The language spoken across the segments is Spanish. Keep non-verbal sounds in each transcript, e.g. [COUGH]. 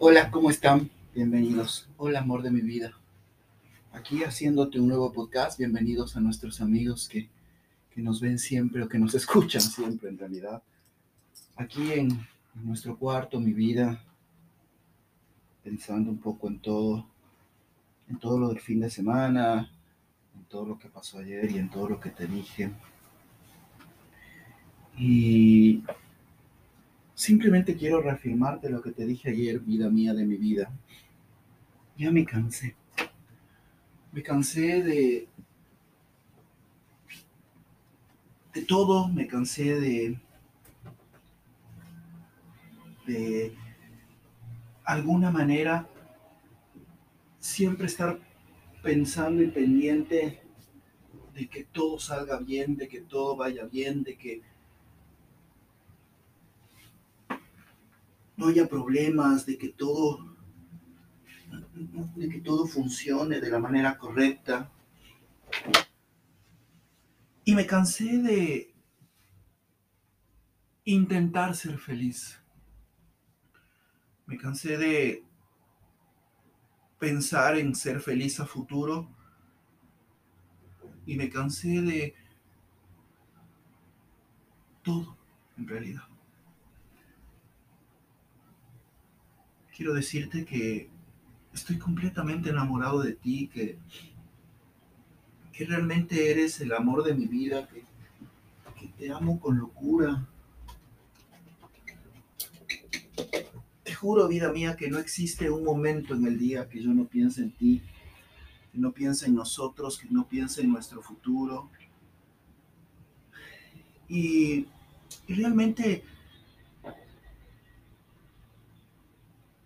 Hola, ¿cómo están? Bienvenidos. Hola, amor de mi vida. Aquí haciéndote un nuevo podcast. Bienvenidos a nuestros amigos que, que nos ven siempre o que nos [LAUGHS] escuchan siempre en realidad. Aquí en, en nuestro cuarto, mi vida, pensando un poco en todo, en todo lo del fin de semana, en todo lo que pasó ayer y en todo lo que te dije. Y simplemente quiero reafirmarte lo que te dije ayer, vida mía de mi vida. Ya me cansé. Me cansé de de todo, me cansé de de alguna manera siempre estar pensando y pendiente de que todo salga bien, de que todo vaya bien, de que no haya problemas, de que todo de que todo funcione de la manera correcta. Y me cansé de intentar ser feliz. Me cansé de pensar en ser feliz a futuro. Y me cansé de todo, en realidad. Quiero decirte que estoy completamente enamorado de ti, que, que realmente eres el amor de mi vida, que, te amo con locura. Te juro, vida mía, que no existe un momento en el día que yo no piense en ti, que no piense en nosotros, que no piense en nuestro futuro. Y realmente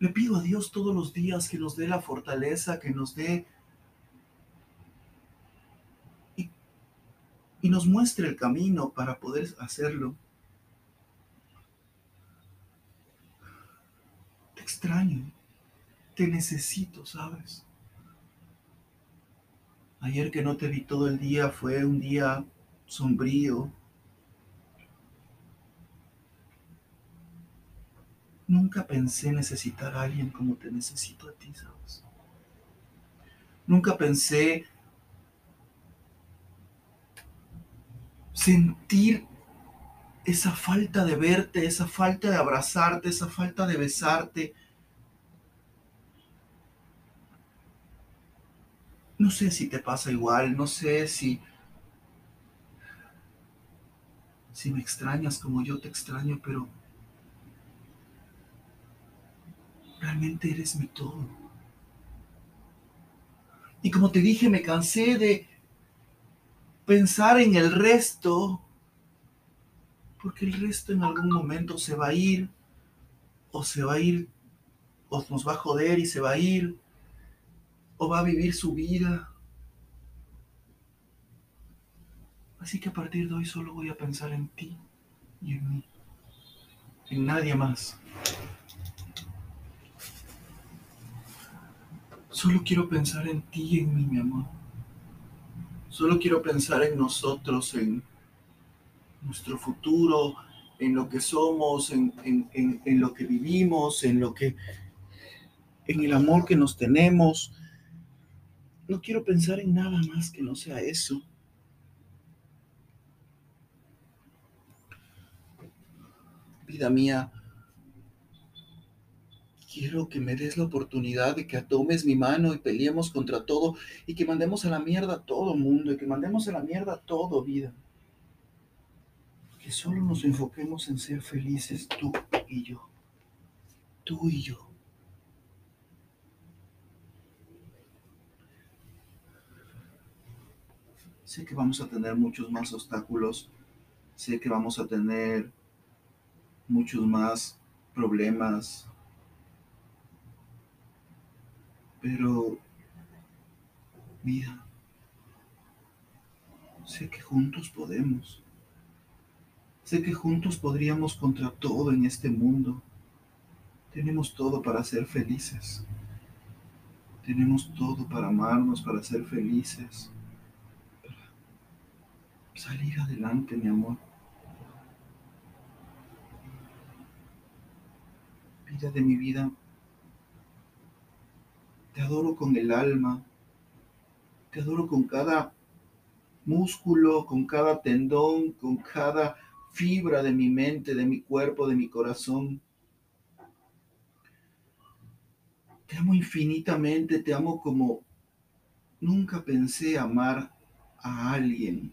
Le pido a Dios todos los días que nos dé la fortaleza, que nos dé y, nos muestre el camino para poder hacerlo. Te extraño, te necesito, ¿sabes? Ayer que no te vi todo el día fue un día sombrío, Nunca pensé necesitar a alguien como te necesito a ti, ¿sabes? Nunca pensé sentir esa falta de verte, esa falta de abrazarte, esa falta de besarte. No sé si te pasa igual, no sé si si me extrañas como yo te extraño, pero realmente eres mi todo. Y como te dije, me cansé de pensar en el resto, porque el resto en algún momento se va a ir, o se va a ir, o nos va a joder y se va a ir, o va a vivir su vida. Así que a partir de hoy solo voy a pensar en ti y en mí, en nadie más. Solo quiero pensar en ti en mí, mi amor. Solo quiero pensar en nosotros, en nuestro futuro, en lo que somos, en, en, lo que vivimos, en lo que, en el amor que nos tenemos. No quiero pensar en nada más que no sea eso. Vida mía, Quiero que me des la oportunidad de que tomes mi mano y peleemos contra todo y que mandemos a la mierda a todo mundo y que mandemos a la mierda a todo vida. Que solo nos enfoquemos en ser felices tú y yo. Tú y yo. Sé que vamos a tener muchos más obstáculos. Sé que vamos a tener muchos más problemas, pero, vida, sé que juntos podemos. Sé que juntos podríamos contra todo en este mundo. Tenemos todo para ser felices. Tenemos todo para amarnos, para ser felices. Para salir adelante, mi amor. Vida de mi vida, Te adoro con el alma. Te adoro con cada músculo, con cada tendón, con cada fibra de mi mente, de mi cuerpo, de mi corazón. Te amo infinitamente, te amo como nunca pensé amar a alguien.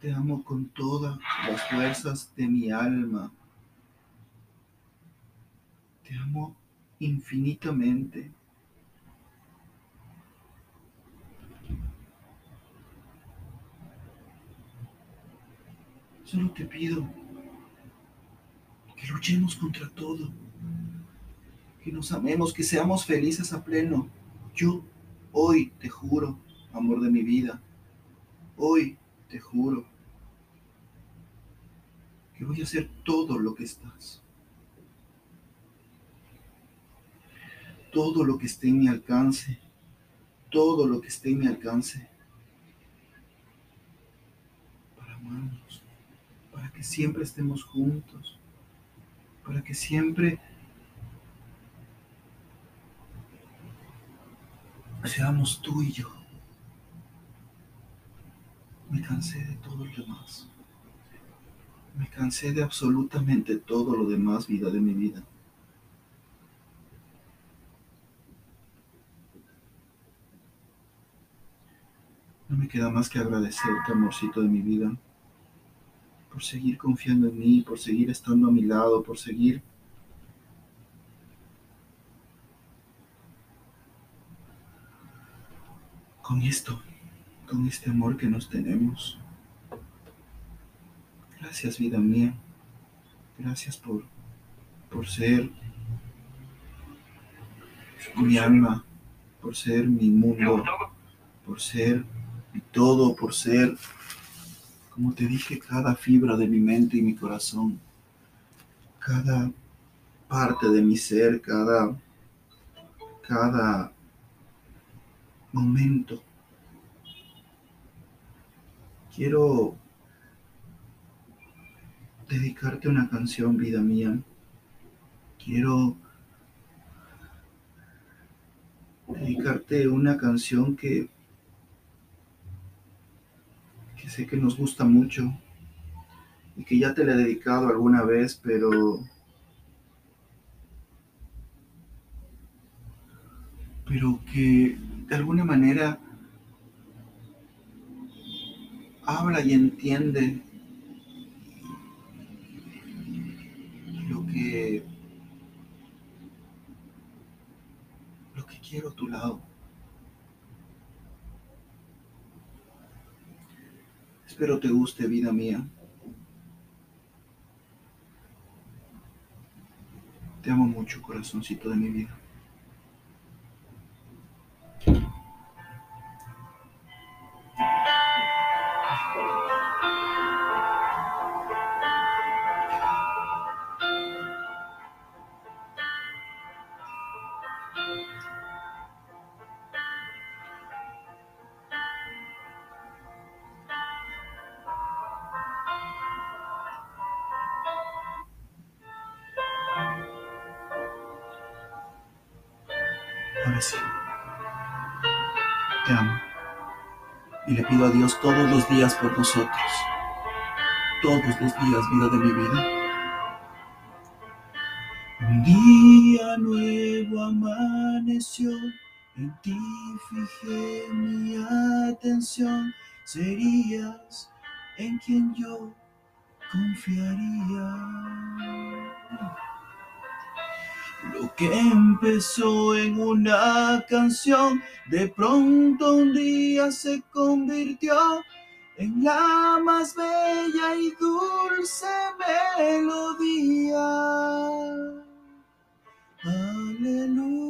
Te amo con todas las fuerzas de mi alma. Amo infinitamente. Solo te pido que luchemos contra todo, que nos amemos, que seamos felices a pleno. Yo hoy te juro, amor de mi vida, hoy te juro que voy a hacer todo lo que estás. Todo lo que esté en mi alcance, todo lo que esté en mi alcance para amarnos para que siempre estemos juntos, para que siempre seamos tú y yo. Me cansé de todo lo demás. Me cansé de absolutamente todo lo demás, vida de mi vida. No me queda más que agradecerte, amorcito de mi vida, por seguir confiando en mí, por seguir estando a mi lado, por seguir con esto, con este amor que nos tenemos. Gracias vida mía, gracias por, por ser mi alma, por ser mi mundo, por ser mi todo, por ser como te dije, cada fibra de mi mente y mi corazón, cada parte de mi ser, cada, cada momento. Quiero dedicarte una canción, vida mía. Quiero dedicarte una canción que sé que nos gusta mucho y que ya te la he dedicado alguna vez, pero pero que de alguna manera habla y entiende lo que lo que quiero a tu lado. Espero te guste, vida mía. Te amo mucho, corazoncito de mi vida. Te amo. Y le pido a Dios todos los días por nosotros. Todos los días, vida de mi vida. Un día nuevo amaneció, en ti fijé mi atención, serías en quien yo confiaría. Lo que empezó en una canción, de pronto un día se convirtió en la más bella y dulce melodía. Aleluya,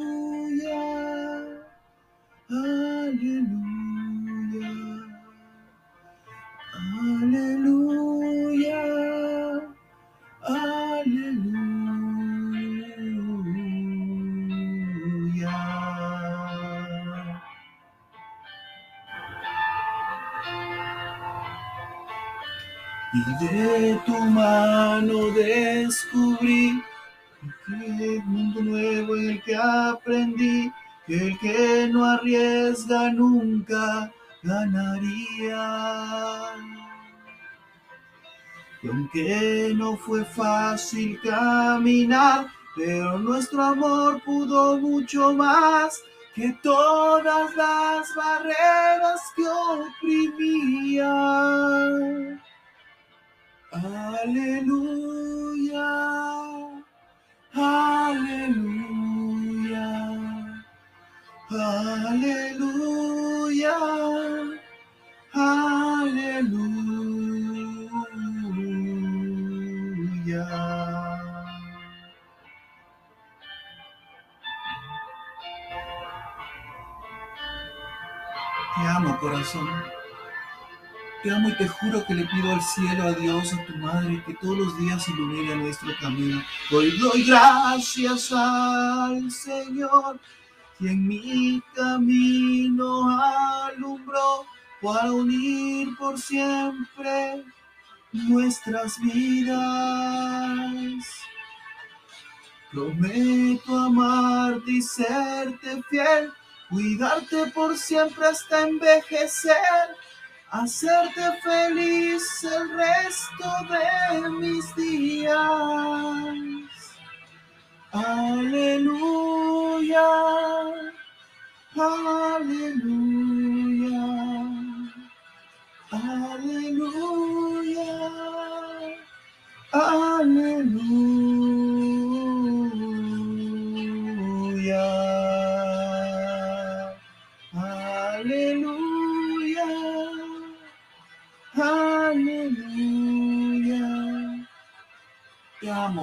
tu mano descubrí Que mundo nuevo en el que aprendí que el que no arriesga nunca ganaría. Y aunque no fue fácil caminar, pero nuestro amor pudo mucho más que todas las barreras que Te amo, corazón. Te amo y te juro que le pido al cielo, a Dios, a tu madre, que todos los días ilumine nuestro camino. Hoy doy gracias al Señor, quien mi camino alumbró para unir por siempre nuestras vidas. Prometo amarte y serte fiel, cuidarte por siempre hasta envejecer hacerte feliz el resto de mis días. Aleluya, aleluya, aleluya,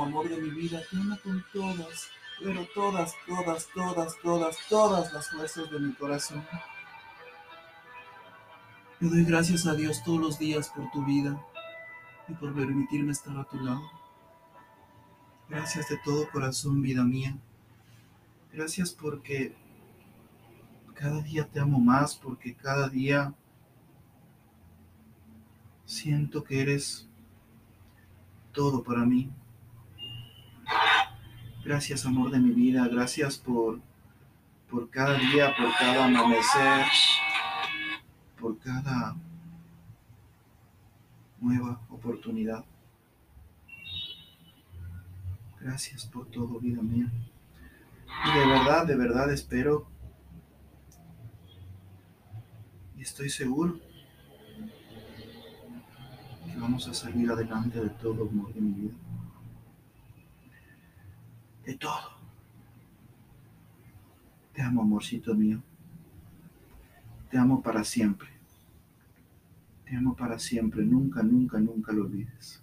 Te amo, amor de mi vida, te amo con todas, pero todas, todas, todas, todas, todas las fuerzas de mi corazón. Le doy gracias a Dios todos los días por tu vida y por permitirme estar a tu lado. Gracias de todo corazón, vida mía. Gracias porque cada día te amo más, porque cada día siento que eres todo para mí. Gracias, amor de mi vida. Gracias por, por cada día, por cada amanecer, por cada nueva oportunidad. Gracias por todo, vida mía. Y de verdad, de verdad espero y estoy seguro que vamos a salir adelante de todo, amor de mi vida. De todo. Te amo, amorcito mío. Te amo para siempre. Te amo para siempre. Nunca, nunca, nunca lo olvides.